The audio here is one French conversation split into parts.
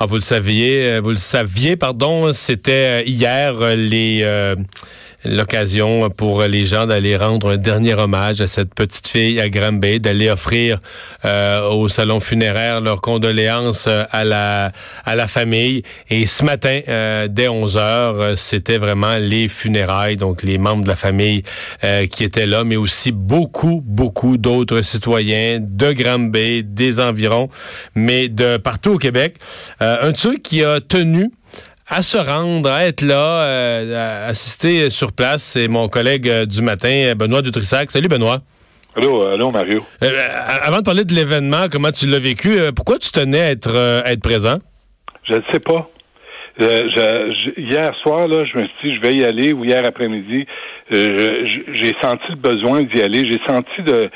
Ah, vous le saviez, vous le saviez, pardon, c'était hier les l'occasion pour les gens d'aller rendre un dernier hommage à cette petite fille à Granby, d'aller offrir euh, au salon funéraire leurs condoléances euh, à la à la famille. Et ce matin, euh, dès 11 heures, c'était vraiment les funérailles, donc les membres de la famille qui étaient là, mais aussi beaucoup, beaucoup d'autres citoyens de Granby, des environs, mais de partout au Québec. un truc qui a tenu à se rendre, à être là, euh, à assister sur place. C'est mon collègue euh, du matin, Benoît Dutrissac. Salut Benoît. Allô, allô Mario. Euh, avant de parler de l'événement, comment tu l'as vécu, pourquoi tu tenais à être, être présent? Je ne sais pas. hier soir, là, je me suis dit, je vais y aller, ou hier après-midi, j'ai senti le besoin d'y aller. J'ai senti de,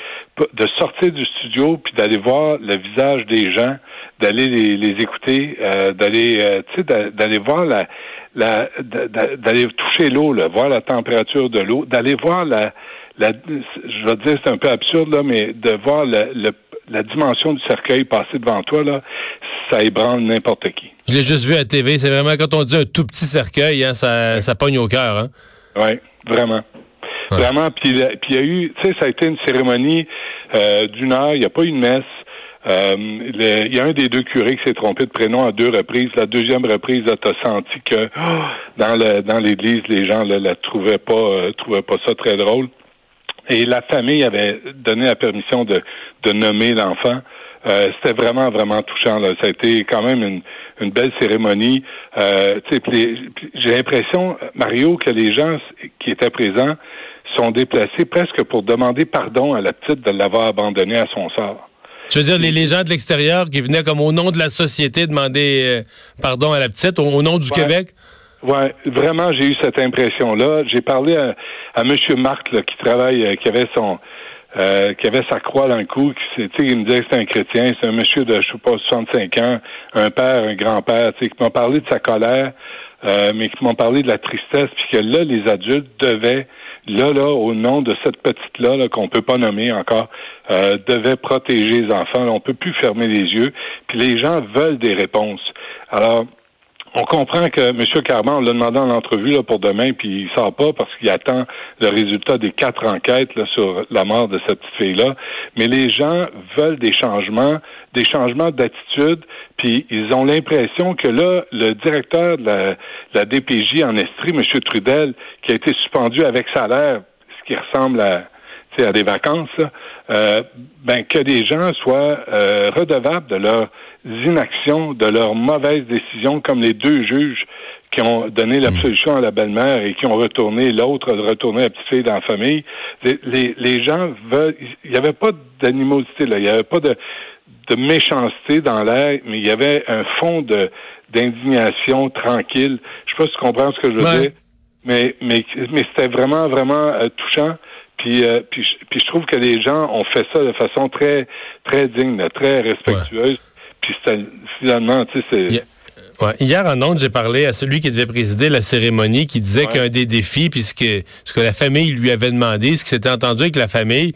de sortir du studio puis d'aller voir le visage des gens d'aller les, écouter, euh, d'aller, euh, tu sais, d'aller voir la, la d'aller toucher l'eau, voir la température de l'eau, d'aller voir la, la, je vais dire c'est un peu absurde là, mais de voir la dimension du cercueil passer devant toi là, ça ébranle n'importe qui. Je l'ai juste vu à la TV. C'est vraiment quand on dit un tout petit cercueil, hein, ça, ça pogne au cœur. Hein? Oui, vraiment. Vraiment. Puis il y a eu, tu sais, ça a été une cérémonie euh, d'une heure. Il n'y a pas eu de messe. Euh, il y a un des deux curés qui s'est trompé de prénom à deux reprises. La deuxième reprise, tu as senti que oh, dans l'église, les gens là, la trouvaient pas euh, trouvaient pas ça très drôle. Et la famille avait donné la permission de, nommer l'enfant. Euh, c'était vraiment, vraiment touchant. Là. Ça a été quand même une, une belle cérémonie. Euh, J'ai l'impression, Mario, que les gens qui étaient présents sont déplacés presque pour demander pardon à la petite de l'avoir abandonnée à son sort. Tu veux dire les, gens de l'extérieur qui venaient comme au nom de la société demander euh, pardon à la petite, au, nom du Québec? Oui, vraiment, j'ai eu cette impression-là. J'ai parlé à, à M. Marc qui travaille, euh, qui avait son euh, qui avait sa croix dans le cou, qui il me disait que c'était un chrétien, c'est un monsieur de, je sais pas, 65 ans, un père, un grand-père, qui m'a parlé de sa colère, mais qui m'ont parlé de la tristesse, puis que là, les adultes devaient là, là, au nom de cette petite-là, -là, qu'on peut pas nommer encore, euh, devait protéger les enfants. On peut plus fermer les yeux. Puis les gens veulent des réponses. Alors, on comprend que M. Carman, on l'a demandé en entrevue là, pour demain, puis il sort pas parce qu'il attend le résultat des quatre enquêtes là, sur la mort de cette petite fille-là. Mais les gens veulent des changements, des changements d'attitude, puis ils ont l'impression que là, le directeur de la, la DPJ en Estrie, M. Trudel, qui a été suspendu avec salaire, ce qui ressemble à, à des vacances, euh, ben, que les gens soient euh, redevables de leurs inactions, de leurs mauvaises décisions, comme les deux juges qui ont donné l'absolution à la belle-mère et qui ont retourné l'autre, retourné la petite fille dans la famille. Les, les, gens veulent. Il n'y avait pas d'animosité là, il n'y avait pas de, de méchanceté dans l'air, mais il y avait un fond de d'indignation tranquille. Je sais pas si tu comprends ce que je veux dire, mais mais mais c'était vraiment vraiment euh, touchant. Puis, euh, puis, puis, je trouve que les gens ont fait ça de façon très, très digne, très respectueuse. Puis finalement, tu sais, c'est... Hier en ondes, j'ai parlé à celui qui devait présider la cérémonie, qui disait qu'un des défis, puisque ce que la famille lui avait demandé, ce qui s'était entendu avec la famille,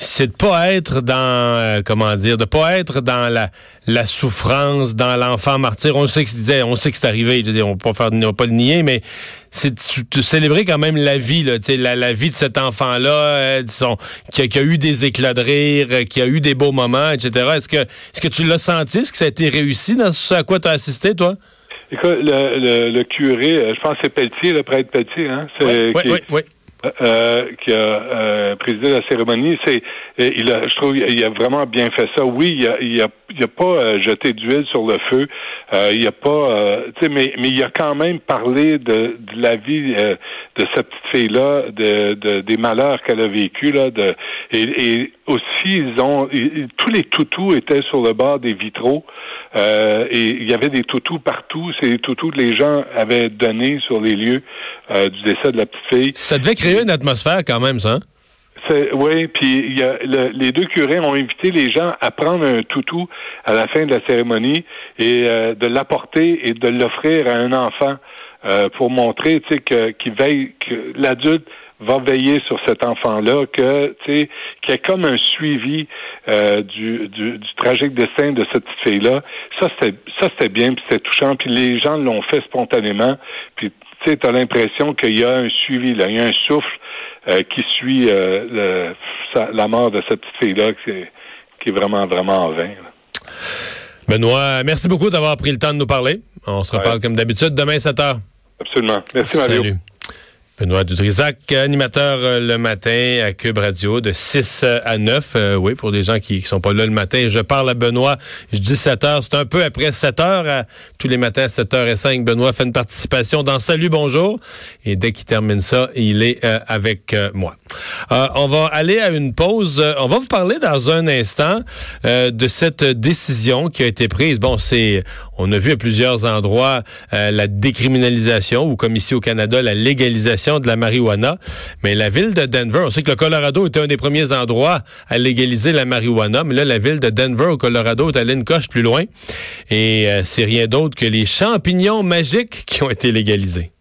c'est de pas être dans euh, comment dire, de pas être dans la, la souffrance, dans l'enfant martyr. On sait que c'est on sait que c'est arrivé. Je veux dire, on peut pas faire, on va pas le nier, mais c'est de célébrer quand même la vie, là, la, la vie de cet enfant-là, euh, disons, qui, a, qui, a, eu des éclats de rire, euh, qui a eu des beaux moments, etc. Est-ce que, est-ce que tu l'as senti, est-ce que ça a été réussi dans ce à quoi tu as assisté, toi? Écoute, le, le, curé, je pense que c'est Pelletier, le prêtre Pelletier, hein? Oui, oui, oui. Euh, qui a euh, présidé la cérémonie, c'est il a, je trouve, il a vraiment bien fait ça. Oui, il a, il a, il a pas euh, jeté d'huile sur le feu. Euh, il a pas, tu sais, mais mais il a quand même parlé de, de la vie de cette petite fille là, de, de des malheurs qu'elle a vécu là, de et, et aussi ils ont tous les toutous étaient sur le bord des vitraux. Euh, et il y avait des toutous partout. Ces toutous que les gens avaient donnés sur les lieux euh, du décès de la petite fille. Ça devait créer une atmosphère quand même, ça. Hein? Oui, puis il y a, les deux curés ont invité les gens à prendre un toutou à la fin de la cérémonie et euh, de l'apporter et de l'offrir à un enfant pour montrer, tu sais, qu'il veille, que l'adulte va veiller sur cet enfant-là, que tu sais, qu'il y ait comme un suivi euh, du, du, du, tragique destin de cette petite fille-là. Ça, c'était ça c'était bien, puis c'était touchant, puis les gens l'ont fait spontanément. Puis tu sais, as l'impression qu'il y a un suivi, là, il y a un souffle euh, qui suit euh, le, la mort de cette petite fille-là, qui, qui, est vraiment, vraiment en vain. Benoît, merci beaucoup d'avoir pris le temps de nous parler. On se reparle comme d'habitude demain 7 heures. Absolument. Merci, Mario. Salut. Benoît Dutrisac, animateur euh, le matin à Cube Radio de 6 à 9. Euh, oui, pour des gens qui ne sont pas là le matin. Je parle à Benoît, je dis 7 heures. C'est un peu après 7 heures. tous les matins à 7 h 05 Benoît fait une participation dans Salut, bonjour. Et dès qu'il termine ça, il est euh, avec moi. on va aller à une pause. On va vous parler dans un instant de cette décision qui a été prise. Bon, c'est, on a vu à plusieurs endroits la décriminalisation ou comme ici au Canada, la légalisation de la marijuana. Mais la ville de Denver, on sait que le Colorado était un des premiers endroits à légaliser la marijuana, mais là, la ville de Denver au Colorado est allée une coche plus loin. Et euh, c'est rien d'autre que les champignons magiques qui ont été légalisés.